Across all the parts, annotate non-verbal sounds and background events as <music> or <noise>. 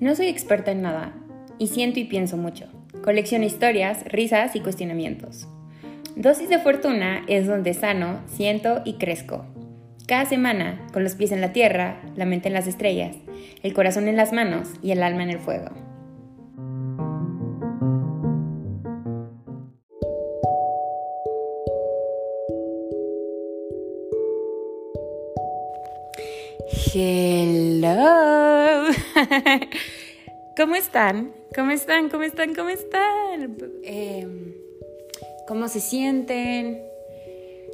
No soy experta en nada y siento y pienso mucho. Colecciono historias, risas y cuestionamientos. Dosis de fortuna es donde sano, siento y crezco. Cada semana, con los pies en la tierra, la mente en las estrellas, el corazón en las manos y el alma en el fuego. Hello. <laughs> ¿Cómo están? ¿Cómo están? ¿Cómo están? ¿Cómo están? Em, ¿Cómo se sienten?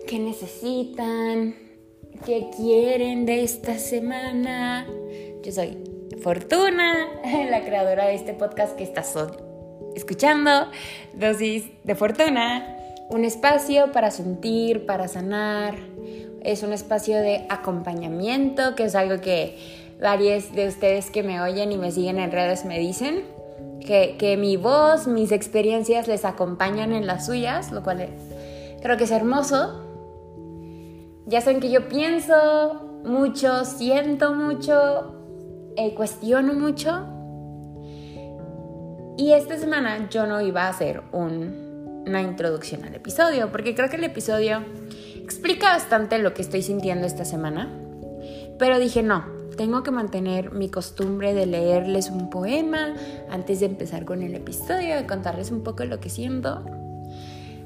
¿Qué necesitan? ¿Qué quieren de esta semana? Yo soy Fortuna, <laughs> la creadora de este podcast que estás escuchando, Dosis de Fortuna, un espacio para sentir, para sanar es un espacio de acompañamiento, que es algo que varios de ustedes que me oyen y me siguen en redes me dicen, que, mi voz, mis experiencias les acompañan en las suyas, lo cual creo que es hermoso. Ya saben que yo pienso mucho, siento mucho, eh, cuestiono mucho. Y esta semana yo no iba a hacer una introducción al episodio, porque creo que el episodio explica bastante lo que estoy sintiendo esta semana, pero dije no, tengo que mantener mi costumbre de leerles un poema antes de empezar con el episodio, de contarles un poco lo que siento.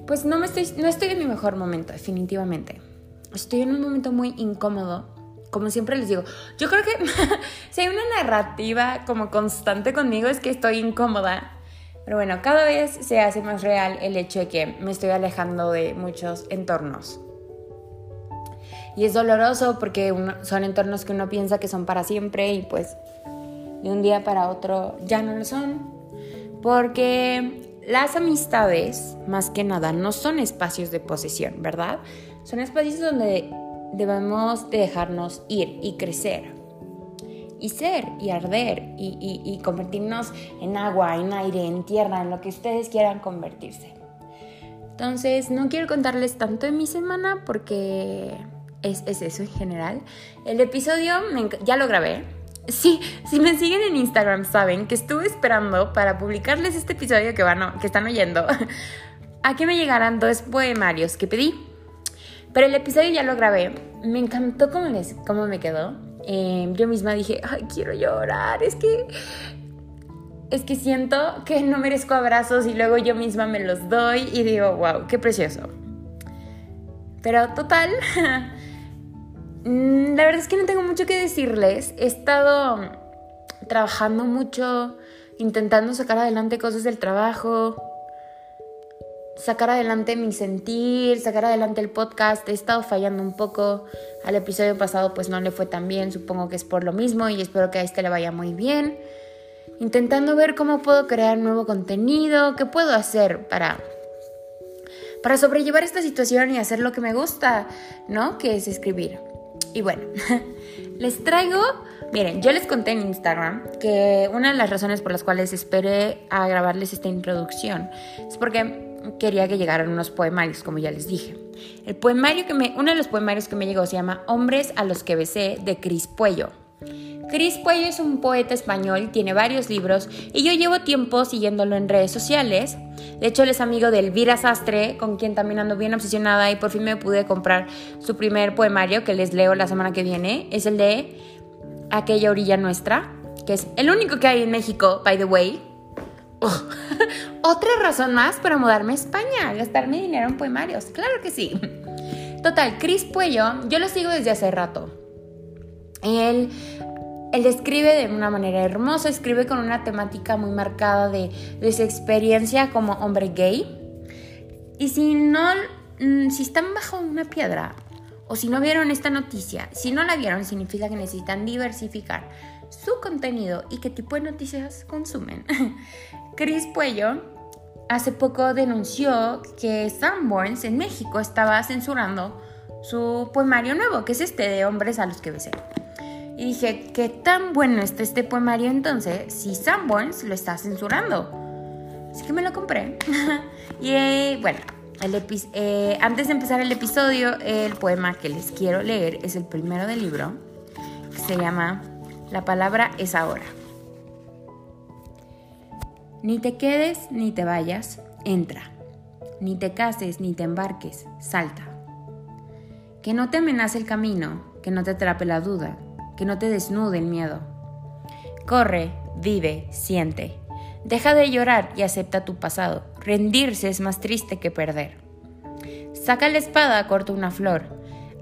Pues no, me estoy, no estoy en mi mejor momento, definitivamente. Estoy en un momento muy incómodo. Como siempre les digo, yo creo que <laughs> si hay una narrativa como constante conmigo es que estoy incómoda. Pero bueno, cada vez se hace más real el hecho de que me estoy alejando de muchos entornos. Y es doloroso porque son entornos que uno piensa que son para siempre y pues de un día para otro ya no lo son. Porque las amistades, más que nada, no son espacios de posesión, ¿verdad? Son espacios donde debemos dejarnos ir y crecer. Y ser y arder y, y convertirnos en agua, en aire, en tierra, en lo que ustedes quieran convertirse. Entonces, no quiero contarles tanto de mi semana porque es, eso en general. El episodio ya lo grabé. Sí, si me siguen en Instagram saben que estuve esperando para publicarles este episodio que, van, que están oyendo <laughs> a que me llegaran dos poemarios que pedí. Pero el episodio ya lo grabé. Me encantó cómo, les, cómo me quedó. Em, yo misma dije, ay, quiero llorar. Es que es que siento que no merezco abrazos y luego yo misma me los doy y digo, wow, qué precioso. Pero total, <laughs> la verdad es que no tengo mucho que decirles. He estado trabajando mucho, intentando sacar adelante cosas del trabajo, sacar adelante mi sentir, sacar adelante el podcast. He estado fallando un poco. Al episodio pasado pues no le fue tan bien, supongo que es por lo mismo y espero que a este le vaya muy bien. Intentando ver cómo puedo crear nuevo contenido, qué puedo hacer para para sobrellevar esta situación y hacer lo que me gusta, ¿no? Que es escribir. Y bueno, <laughs> les traigo, miren, yo les conté en Instagram que una de las razones por las cuales esperé a grabarles esta introducción es porque quería que llegaran unos poemarios, como ya les dije. El poemario que me, uno de los poemarios que me llegó se llama Hombres a los que besé de Cris Puello. Cris Puello es un poeta español, tiene varios libros y yo llevo tiempo siguiéndolo en redes sociales. De hecho, él es amigo de Elvira Sastre, con quien también ando bien obsesionada y por fin me pude comprar su primer poemario que les leo la semana que viene. Es el de Aquella orilla nuestra, que es el único que hay en México, by the way. <laughs> Otra razón más para mudarme a España, gastar mi dinero en poemarios. Claro que sí. Total, Cris Puello, yo lo sigo desde hace rato. Él él escribe de una manera hermosa, escribe con una temática muy marcada de, su experiencia como hombre gay. Y si no, mm, si están bajo una piedra o si no vieron esta noticia, si no la vieron significa que necesitan diversificar su contenido y qué tipo de noticias consumen. <laughs> Chris Puello hace poco denunció que Sanborns en México estaba censurando su poemario nuevo, que es este de hombres a los que besé. Y dije, ¿qué tan bueno está este poemario entonces si Sanborns lo está censurando? Así que me lo compré. <laughs> y eh, bueno, antes de empezar el episodio, el poema que les quiero leer es el primero del libro, que se llama La palabra es ahora. Ni te quedes ni te vayas, entra. Ni te cases ni te embarques, salta. Que no te amenace el camino, que no te atrape la duda, que no te desnude el miedo. Corre, vive, siente. Deja de llorar y acepta tu pasado. Rendirse es más triste que perder. Saca la espada, corta una flor.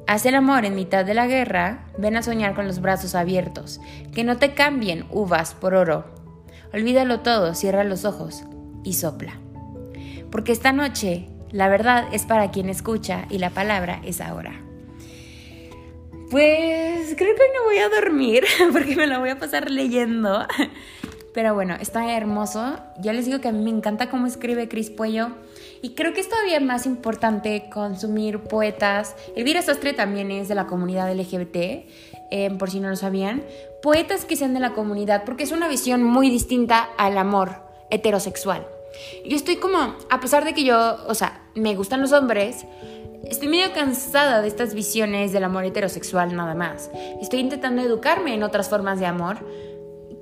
Haz el amor en mitad de la guerra, ven a soñar con los brazos abiertos. Que no te cambien uvas por oro. Olvídalo todo, cierra los ojos y sopla. Porque esta noche la verdad es para quien escucha y la palabra es ahora. Pues creo que no voy a dormir <laughs> porque me la voy a pasar leyendo. Pero bueno, está hermoso. Ya les digo que me encanta cómo escribe Cris Puello. Y creo que es todavía más importante consumir poetas. Elvira Sastre también es de la comunidad LGBT, eh, por si no lo sabían. Poetas que sean de la comunidad, porque es una visión muy distinta al amor heterosexual. Yo estoy como, a pesar de que yo, o sea, me gustan los hombres, Estoy medio cansada de estas visiones del amor heterosexual nada más. Estoy intentando educarme en otras formas de amor.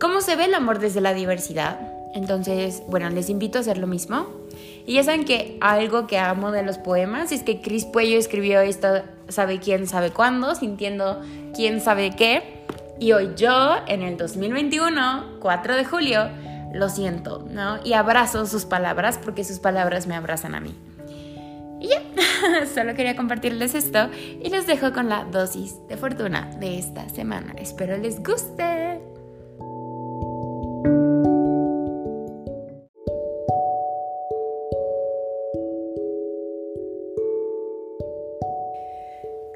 ¿Cómo se ve el amor desde la diversidad? Entonces, bueno, les invito a hacer lo mismo. Y ya saben que algo que amo de los poemas es que Cris Puello escribió esto, sabe quién sabe cuándo, sintiendo quién sabe qué. Y hoy yo, en el 2021, 4 de julio, lo siento, ¿no? Y abrazo sus palabras porque sus palabras me abrazan a mí. Y ya, <laughs> solo quería compartirles esto y les dejo con la dosis de fortuna de esta semana. Espero les guste.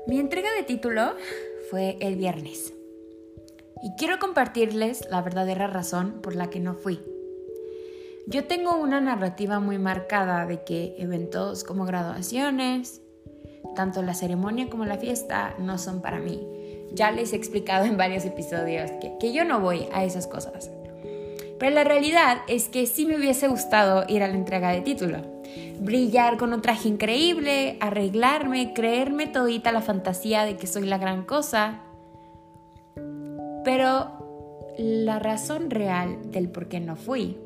Mi entrega de título fue el viernes. Y quiero compartirles la verdadera razón por la que no fui. Yo tengo una narrativa muy marcada de que eventos como graduaciones, tanto la ceremonia como la fiesta, no son para mí. Ya les he explicado en varios episodios que, yo no voy a esas cosas. Pero la realidad es que sí me hubiese gustado ir a la entrega de título. Brillar con un traje increíble, arreglarme, creerme todita la fantasía de que soy la gran cosa. Pero la razón real del por qué no fui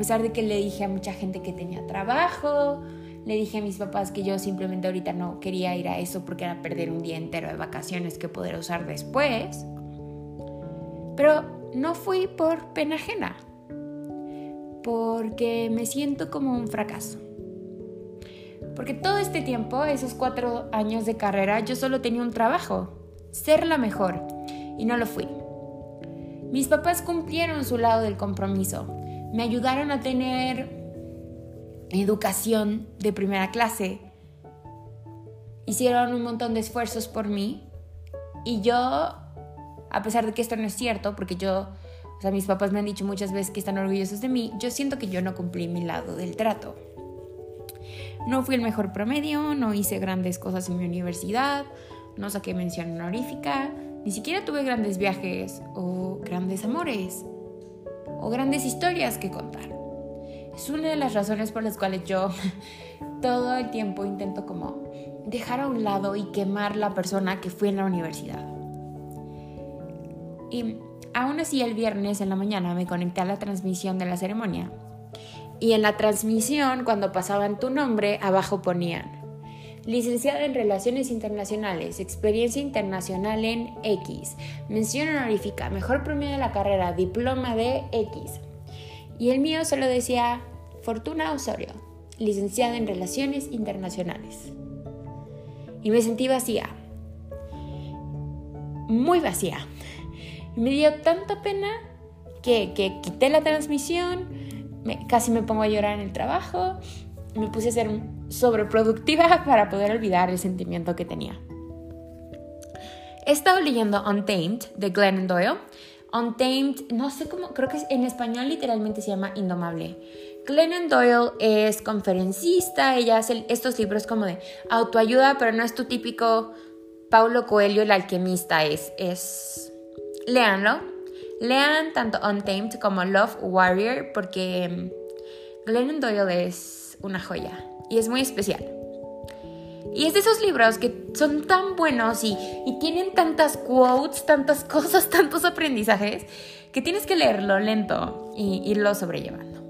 pesar de que le dije a mucha gente que tenía trabajo, le dije a mis papás que yo simplemente ahorita no quería ir a eso porque era perder un día entero de vacaciones que poder usar después. Pero no fui por pena ajena, porque me siento como un fracaso. Porque todo este tiempo, esos cuatro años de carrera, yo solo tenía un trabajo, ser la mejor, y no lo fui. Mis papás cumplieron su lado del compromiso, me ayudaron a tener educación de primera clase. Hicieron un montón de esfuerzos por mí y yo, a pesar de que esto no es cierto, porque yo, o sea, mis papás me han dicho muchas veces que están orgullosos de mí, yo siento que yo no cumplí mi lado del trato. No fui el mejor promedio, no hice grandes cosas en mi universidad, no saqué mención honorífica, ni siquiera tuve grandes viajes o grandes amores o grandes historias que contar. Es una de las razones por las cuales yo <laughs> todo el tiempo intento como dejar a un lado y quemar la persona que fui en la universidad. Y aún así el viernes en la mañana me conecté a la transmisión de la ceremonia. Y en la transmisión, cuando pasaban tu nombre, abajo ponían licenciada en Relaciones Internacionales, experiencia internacional en X, mención honorífica, mejor premio de la carrera, diploma de X. Y el mío solo decía Fortuna Osorio, licenciada en Relaciones Internacionales. Y me sentí vacía, muy vacía. Me dio tanta pena que, quité la transmisión, casi me pongo a llorar en el trabajo, me puse a ser sobreproductiva <laughs> para poder olvidar el sentimiento que tenía. He estado leyendo Untamed de Glennon Doyle. Untamed, no sé cómo, creo que en español literalmente se llama Indomable. Glennon Doyle es conferencista, ella hace estos libros como de autoayuda, pero no es tu típico Paulo Coelho, el alquimista, es, es... Leanlo. Lean tanto Untamed como Love Warrior porque Glennon Doyle es una joya y es muy especial. Y es de esos libros que son tan buenos y, tienen tantas quotes, tantas <laughs> cosas, tantos aprendizajes, que tienes que leerlo lento y irlo sobrellevando.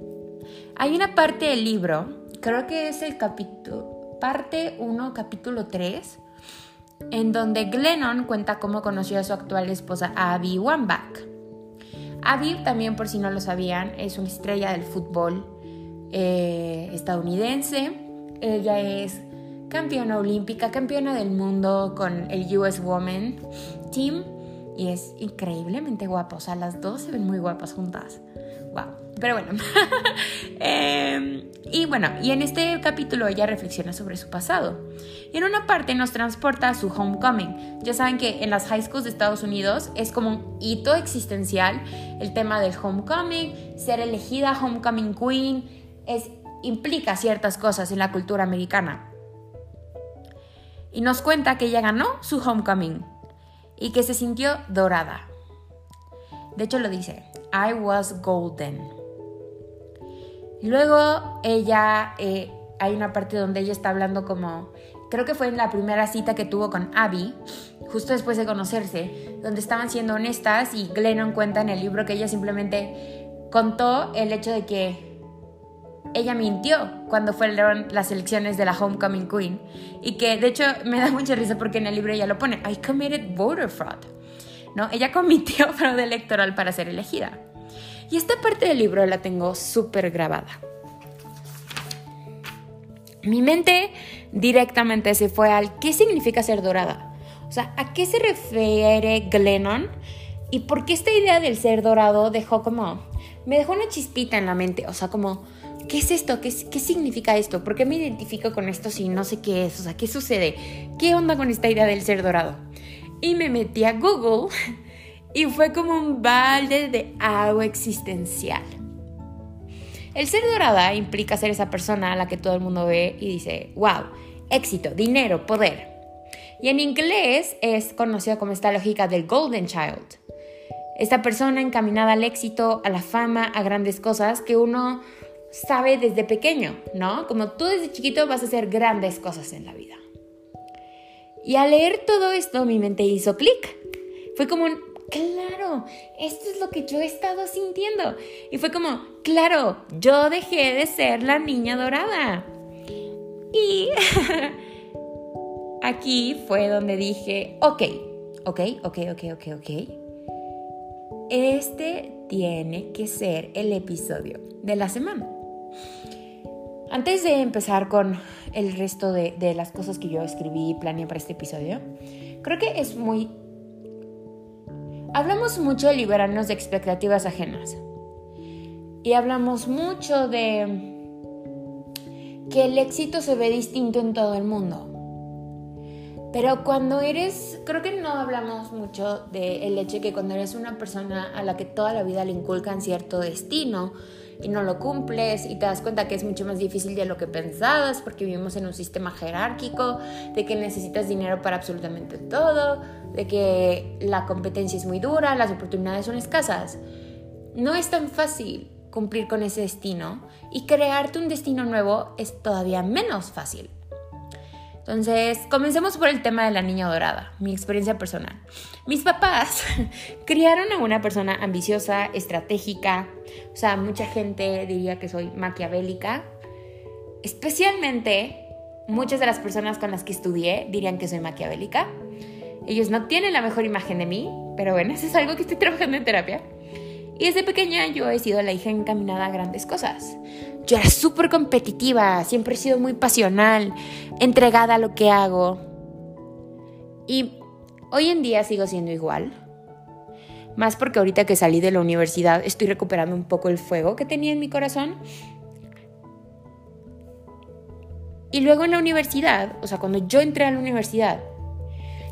Hay una parte del libro, creo que es el capítulo, parte 1, capítulo 3, en donde Glennon cuenta cómo conoció a su actual esposa Abby Wambach. Abby, también por si no lo sabían, es una estrella del fútbol eh, estadounidense. Ella es campeona olímpica, campeona del mundo con el US Women Team y es increíblemente guapa. O sea, las dos se ven muy guapas juntas. Wow. Pero bueno. <laughs> Em, y bueno, y en este capítulo ella reflexiona sobre su pasado. Y en una parte nos transporta a su homecoming. Ya saben que en las high schools de Estados Unidos es como un hito existencial el tema del homecoming, ser elegida homecoming queen, es, implica ciertas cosas en la cultura americana y nos cuenta que ella ganó su homecoming y que se sintió dorada. De hecho lo dice, I was golden. Luego ella, eh, hay una parte donde ella está hablando como, creo que fue en la primera cita que tuvo con Abby, justo después de conocerse, donde estaban siendo honestas y Glennon cuenta en el libro que ella simplemente contó el hecho de que ella mintió cuando fueron las elecciones de la Homecoming Queen. Y que de hecho me da mucha risa porque en el libro ella lo pone, I committed voter fraud. ¿No? Ella cometió <laughs> fraude electoral para ser elegida. Y esta parte del libro la tengo súper grabada. Mi mente directamente se fue al ¿qué significa ser dorada? O sea, ¿a qué se refiere Glennon? ¿Y por qué esta idea del ser dorado dejó como... Me dejó una chispita en la mente, o sea, como ¿qué es esto? ¿Qué, ¿Qué, significa esto? ¿Por qué me identifico con esto si no sé qué es? O sea, ¿qué sucede? ¿Qué onda con esta idea del ser dorado? Y me metí a Google <laughs> y fue como un balde de agua existencial. El ser dorada implica ser esa persona a la que todo el mundo ve y dice, wow, éxito, dinero, poder. Y en inglés es conocida como esta lógica del Golden Child. Esta persona encaminada al éxito, a la fama, a grandes cosas que uno sabe desde pequeño, ¿no? Como tú desde chiquito vas a hacer grandes cosas en la vida. Y al leer todo esto mi mente hizo clic. Fue como claro, esto es lo que yo he estado sintiendo. Y fue como, claro, yo dejé de ser la niña dorada. Y <laughs> aquí fue donde dije, ok, ok, ok, ok, ok, ok. Este tiene que ser el episodio de la semana. Antes de empezar con el resto de, las cosas que yo escribí y planeé para este episodio, creo que es muy... Hablamos mucho de liberarnos de expectativas ajenas. Y hablamos mucho de que el éxito se ve distinto en todo el mundo. Pero cuando eres, creo que no hablamos mucho del hecho de que cuando eres una persona a la que toda la vida le inculcan cierto destino, y no lo cumples y te das cuenta que es mucho más difícil de lo que pensabas porque vivimos en un sistema jerárquico, de que necesitas dinero para absolutamente todo, de que la competencia es muy dura, las oportunidades son escasas. No es tan fácil cumplir con ese destino y crearte un destino nuevo es todavía menos fácil. Entonces, comencemos por el tema de la niña dorada, mi experiencia personal. Mis papás <laughs> criaron a una persona ambiciosa, estratégica, o sea, mucha gente diría que soy maquiavélica. Especialmente, muchas de las personas con las que estudié dirían que soy maquiavélica. Ellos no tienen la mejor imagen de mí, pero bueno, eso es algo que estoy trabajando en terapia. Y desde pequeña yo he sido la hija encaminada a grandes cosas. Yo era súper competitiva, siempre he sido muy pasional, entregada a lo que hago. Y hoy en día sigo siendo igual. Más porque ahorita que salí de la universidad estoy recuperando un poco el fuego que tenía en mi corazón. Y luego en la universidad, o sea, cuando yo entré a la universidad,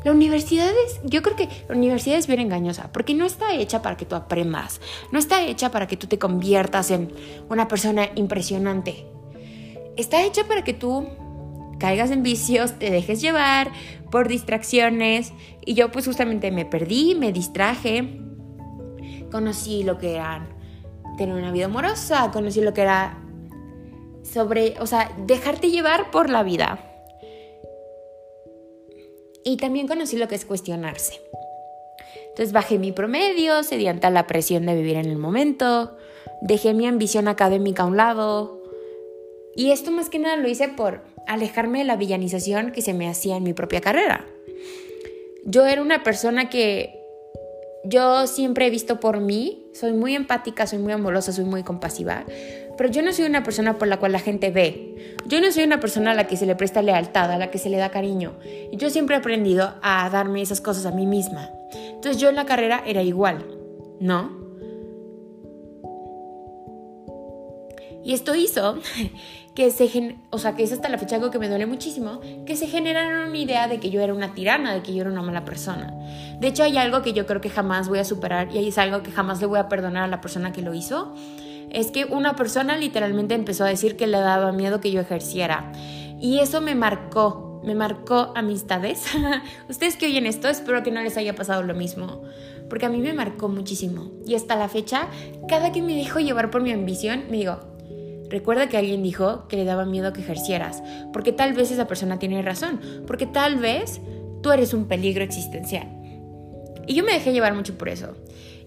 la universidad es, yo creo que la universidad es bien engañosa, porque no está hecha para que tú aprendas, no está hecha para que tú te conviertas en una persona impresionante. Está hecha para que tú caigas en vicios, te dejes llevar por distracciones. Y yo pues justamente me perdí, me distraje, conocí lo que era tener una vida amorosa, conocí lo que era sobre, o sea, dejarte llevar por la vida. Y también conocí lo que es cuestionarse. Entonces bajé mi promedio, cedí ante la presión de vivir en el momento, dejé mi ambición académica a un lado. Y esto más que nada lo hice por alejarme de la villanización que se me hacía en mi propia carrera. Yo era una persona que yo siempre he visto por mí, soy muy empática, soy muy amorosa, soy muy compasiva, pero yo no soy una persona por la cual la gente ve. Yo no soy una persona a la que se le presta lealtad, a la que se le da cariño. Y yo siempre he aprendido a darme esas cosas a mí misma. Entonces yo en la carrera era igual, ¿no? Y esto hizo <laughs> que se, o sea, que es hasta la fecha algo que me duele muchísimo, que se generaron una idea de que yo era una tirana, de que yo era una mala persona. De hecho, hay algo que yo creo que jamás voy a superar y es algo que jamás le voy a perdonar a la persona que lo hizo. Es que una persona literalmente empezó a decir que le daba miedo que yo ejerciera. Y eso me marcó, me marcó amistades. <laughs> Ustedes que oyen esto, espero que no les haya pasado lo mismo. Porque a mí me marcó muchísimo. Y hasta la fecha, cada que me dejo llevar por mi ambición, me digo, Recuerda que alguien dijo que le daba miedo que ejercieras, porque tal vez esa persona tiene razón, porque tal vez tú eres un peligro existencial. Y yo me dejé llevar mucho por eso.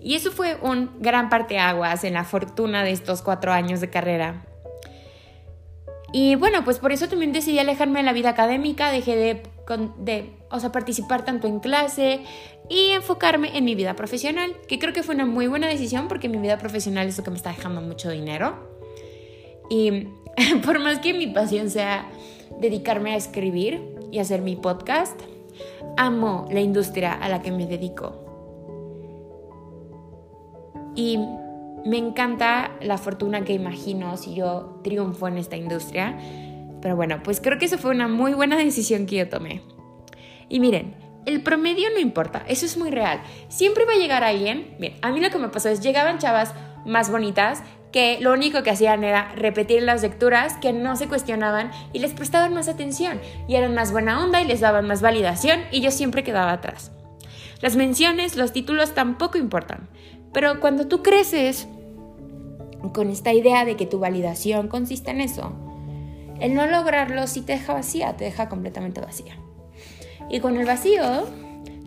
Y eso fue un gran parteaguas en la fortuna de estos cuatro años de carrera. Y bueno, pues por eso también decidí alejarme de la vida académica, dejé de, o sea, participar tanto en clase y enfocarme en mi vida profesional, que creo que fue una muy buena decisión porque mi vida profesional es lo que me está dejando mucho dinero. Y <laughs> por más que mi pasión sea dedicarme a escribir y hacer mi podcast, amo la industria a la que me dedico. Y me encanta la fortuna que imagino si yo triunfo en esta industria. Pero bueno, pues creo que eso fue una muy buena decisión que yo tomé. Y miren, el promedio no importa, eso es muy real. Siempre va a llegar alguien. Bien, a mí lo que me pasó es llegaban chavas más bonitas que lo único que hacían era repetir las lecturas, que no se cuestionaban y les prestaban más atención y eran más buena onda y les daban más validación y yo siempre quedaba atrás. Las menciones, los títulos tampoco importan, pero cuando tú creces con esta idea de que tu validación consiste en eso, el no lograrlo sí te deja vacía, te deja completamente vacía. Y con el vacío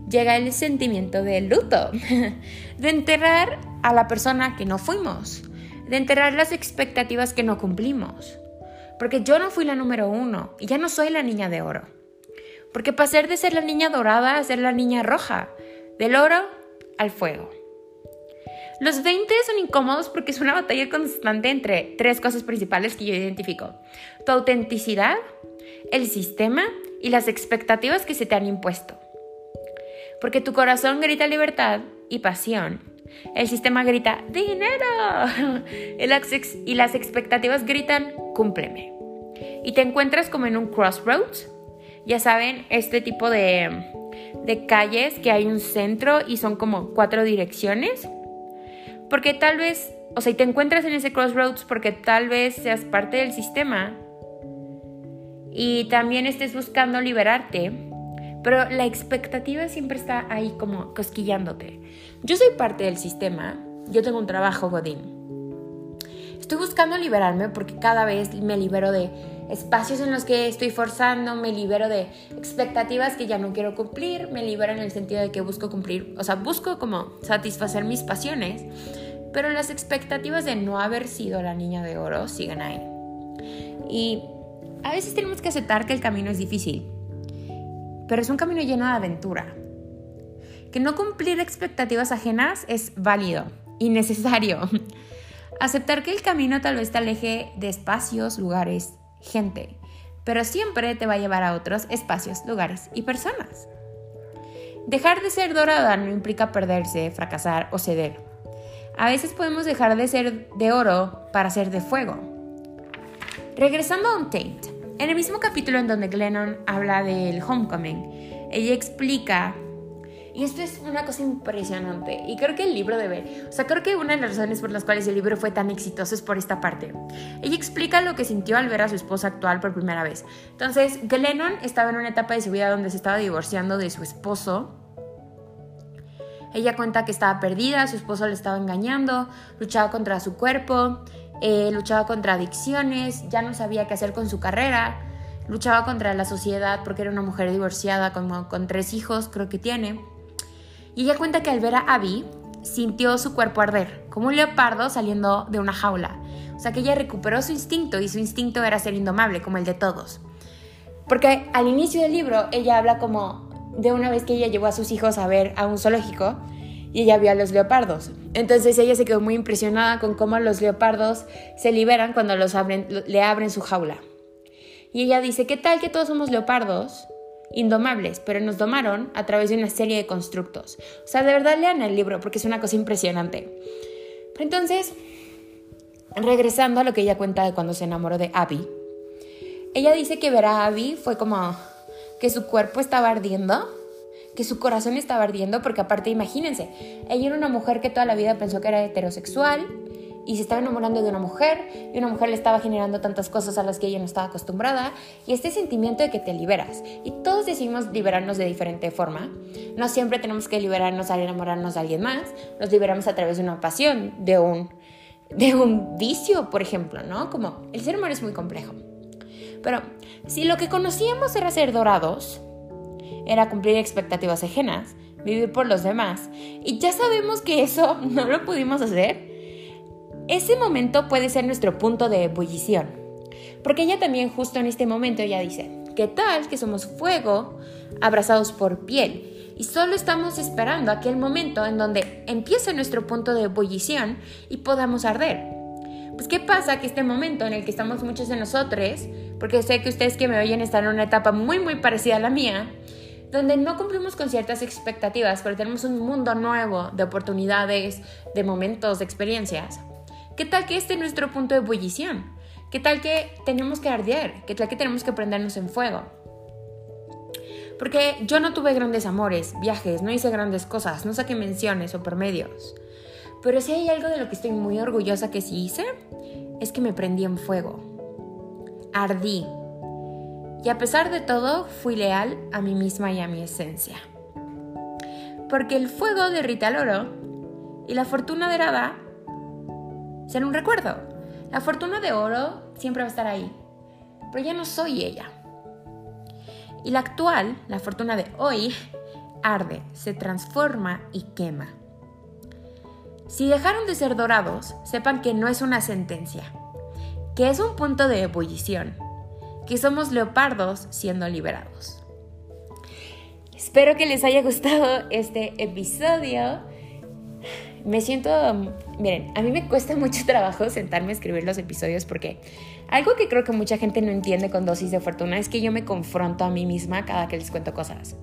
llega el sentimiento de luto, <laughs> de enterrar a la persona que no fuimos, de enterrar las expectativas que no cumplimos. Porque yo no fui la número uno y ya no soy la niña de oro. Porque pasar de ser la niña dorada a ser la niña roja, del oro al fuego. Los 20 son incómodos porque es una batalla constante entre tres cosas principales que yo identifico. Tu autenticidad, el sistema y las expectativas que se te han impuesto. Porque tu corazón grita libertad y pasión el sistema grita, dinero. <laughs> Y las expectativas gritan, cúmpleme. Y te encuentras como en un crossroads. Ya saben, este tipo de, de calles que hay un centro y son como cuatro direcciones. Porque tal vez, o sea, y te encuentras en ese crossroads porque tal vez seas parte del sistema y también estés buscando liberarte pero la expectativa siempre está ahí como cosquillándote. Yo soy parte del sistema, yo tengo un trabajo godín. Estoy buscando liberarme porque cada vez me libero de espacios en los que estoy forzando, me libero de expectativas que ya no quiero cumplir, me libero en el sentido de que busco cumplir, o sea, busco como satisfacer mis pasiones, pero las expectativas de no haber sido la niña de oro siguen ahí. Y a veces tenemos que aceptar que el camino es difícil pero es un camino lleno de aventura. Que no cumplir expectativas ajenas es válido y necesario. <laughs> Aceptar que el camino tal vez te aleje de espacios, lugares, gente, pero siempre te va a llevar a otros espacios, lugares y personas. Dejar de ser dorada no implica perderse, fracasar o ceder. A veces podemos dejar de ser de oro para ser de fuego. Regresando a un Tate, en el mismo capítulo en donde Glennon habla del homecoming, ella explica, y esto es una cosa impresionante, y creo que el libro debe, o sea, creo que una de las razones por las cuales el libro fue tan exitoso es por esta parte. Ella explica lo que sintió al ver a su esposa actual por primera vez. Entonces, Glennon estaba en una etapa de su vida donde se estaba divorciando de su esposo. Ella cuenta que estaba perdida, su esposo le estaba engañando, luchaba contra su cuerpo, eh, luchaba contra adicciones, ya no sabía qué hacer con su carrera, luchaba contra la sociedad porque era una mujer divorciada como con tres hijos, creo que tiene. Y ella cuenta que al ver a Abby sintió su cuerpo arder, como un leopardo saliendo de una jaula. O sea que ella recuperó su instinto y su instinto era ser indomable, como el de todos. Porque al inicio del libro ella habla como de una vez que ella llevó a sus hijos a ver a un zoológico y ella vio a los leopardos. Entonces ella se quedó muy impresionada con cómo los leopardos se liberan cuando los le abren su jaula. Y ella dice, ¿qué tal que todos somos leopardos? Indomables, pero nos domaron a través de una serie de constructos. O sea, de verdad lean el libro porque es una cosa impresionante. Entonces, regresando a lo que ella cuenta de cuando se enamoró de Abby, ella dice que ver a Abby fue como que su cuerpo estaba ardiendo, que su corazón estaba ardiendo, porque aparte imagínense, ella era una mujer que toda la vida pensó que era heterosexual y se estaba enamorando de una mujer y una mujer le estaba generando tantas cosas a las que ella no estaba acostumbrada y este sentimiento de que te liberas. Y todos decimos liberarnos de diferente forma. No siempre tenemos que liberarnos al enamorarnos de alguien más nos liberamos a través de una pasión de un de un vicio por ejemplo no como el ser humano es muy complejo. Pero si lo que conocíamos era ser dorados, era cumplir expectativas ajenas, vivir por los demás, y ya sabemos que eso <laughs> no lo pudimos hacer, ese momento puede ser nuestro punto de ebullición. Porque ella también justo en este momento ella dice, ¿qué tal que somos fuego abrazados por piel? Y solo estamos esperando aquel momento en donde empiece nuestro punto de ebullición y podamos arder. Pues ¿qué pasa? Que este momento en el que estamos muchos de nosotros, porque sé que ustedes que me oyen están en una etapa muy muy parecida a la mía, donde no cumplimos con ciertas expectativas, pero tenemos un mundo nuevo de oportunidades, de momentos, de experiencias. ¿Qué tal que este es nuestro punto de ebullición? ¿Qué tal que tenemos que arder? ¿Qué tal que tenemos que prendernos en fuego? Porque yo no tuve grandes amores, viajes, no hice grandes cosas, no saqué menciones o promedios. Pero si hay algo de lo que estoy muy orgullosa que sí hice, es que me prendí en fuego. Ardí. Y a pesar de todo, fui leal a mí misma y a mi esencia. Porque el fuego derrita el oro y la fortuna dorada será un recuerdo. La fortuna de oro siempre va a estar ahí, pero ya no soy ella. Y la actual, la fortuna de hoy, arde, se transforma y quema. Si dejaron de ser dorados, sepan que no es una sentencia, que es un punto de ebullición, que somos leopardos siendo liberados. Espero que les haya gustado este episodio. Me siento, miren, a mí me cuesta <laughs> mucho trabajo sentarme a escribir los episodios porque algo que creo que mucha gente no entiende con dosis de fortuna es que yo me confronto a mí misma cada que les cuento cosas.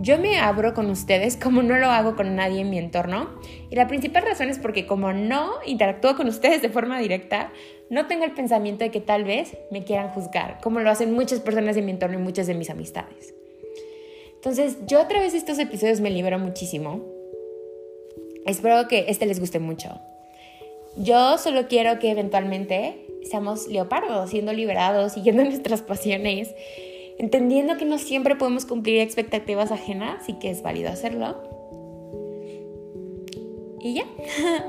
Yo me abro con ustedes <laughs> como no lo hago con nadie en mi entorno y la principal razón es porque como no interactúo con ustedes de forma directa, no tengo el pensamiento de que tal vez me quieran juzgar, como lo hacen muchas personas en mi entorno y muchas de mis amistades. Entonces yo a través de estos episodios me libero muchísimo. Espero que este les guste mucho. Yo solo quiero que eventualmente seamos leopardos, siendo liberados, siguiendo nuestras pasiones entendiendo que no siempre podemos cumplir expectativas ajenas y que es válido hacerlo. Y ya. <laughs>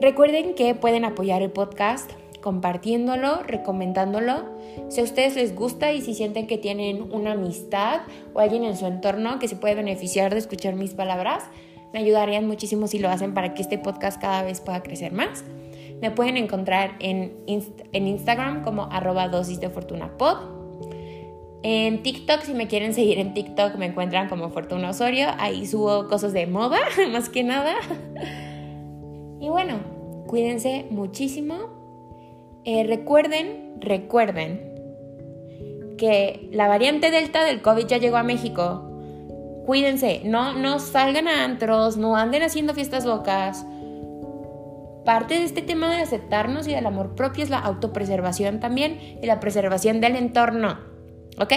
Recuerden que pueden apoyar el podcast compartiéndolo, recomendándolo. Si a ustedes les gusta y si sienten que tienen una amistad o alguien en su entorno que se puede beneficiar de escuchar mis palabras, me ayudarían muchísimo si lo hacen para que este podcast cada vez pueda crecer más. Me pueden encontrar en, Instagram como arroba dosis de fortuna en TikTok, si me quieren seguir en TikTok, me encuentran como Fortuna Osorio. Ahí subo cosas de moda, <laughs> más que nada. Y bueno, cuídense muchísimo. Eh, recuerden, recuerden que la variante Delta del COVID ya llegó a México. Cuídense, no, no salgan a antros, no anden haciendo fiestas locas. Parte de este tema de aceptarnos y del amor propio es la autopreservación también y la preservación del entorno. ¿Ok?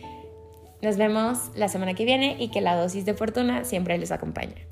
<laughs> Nos vemos la semana que viene y que la dosis de fortuna siempre les acompañe.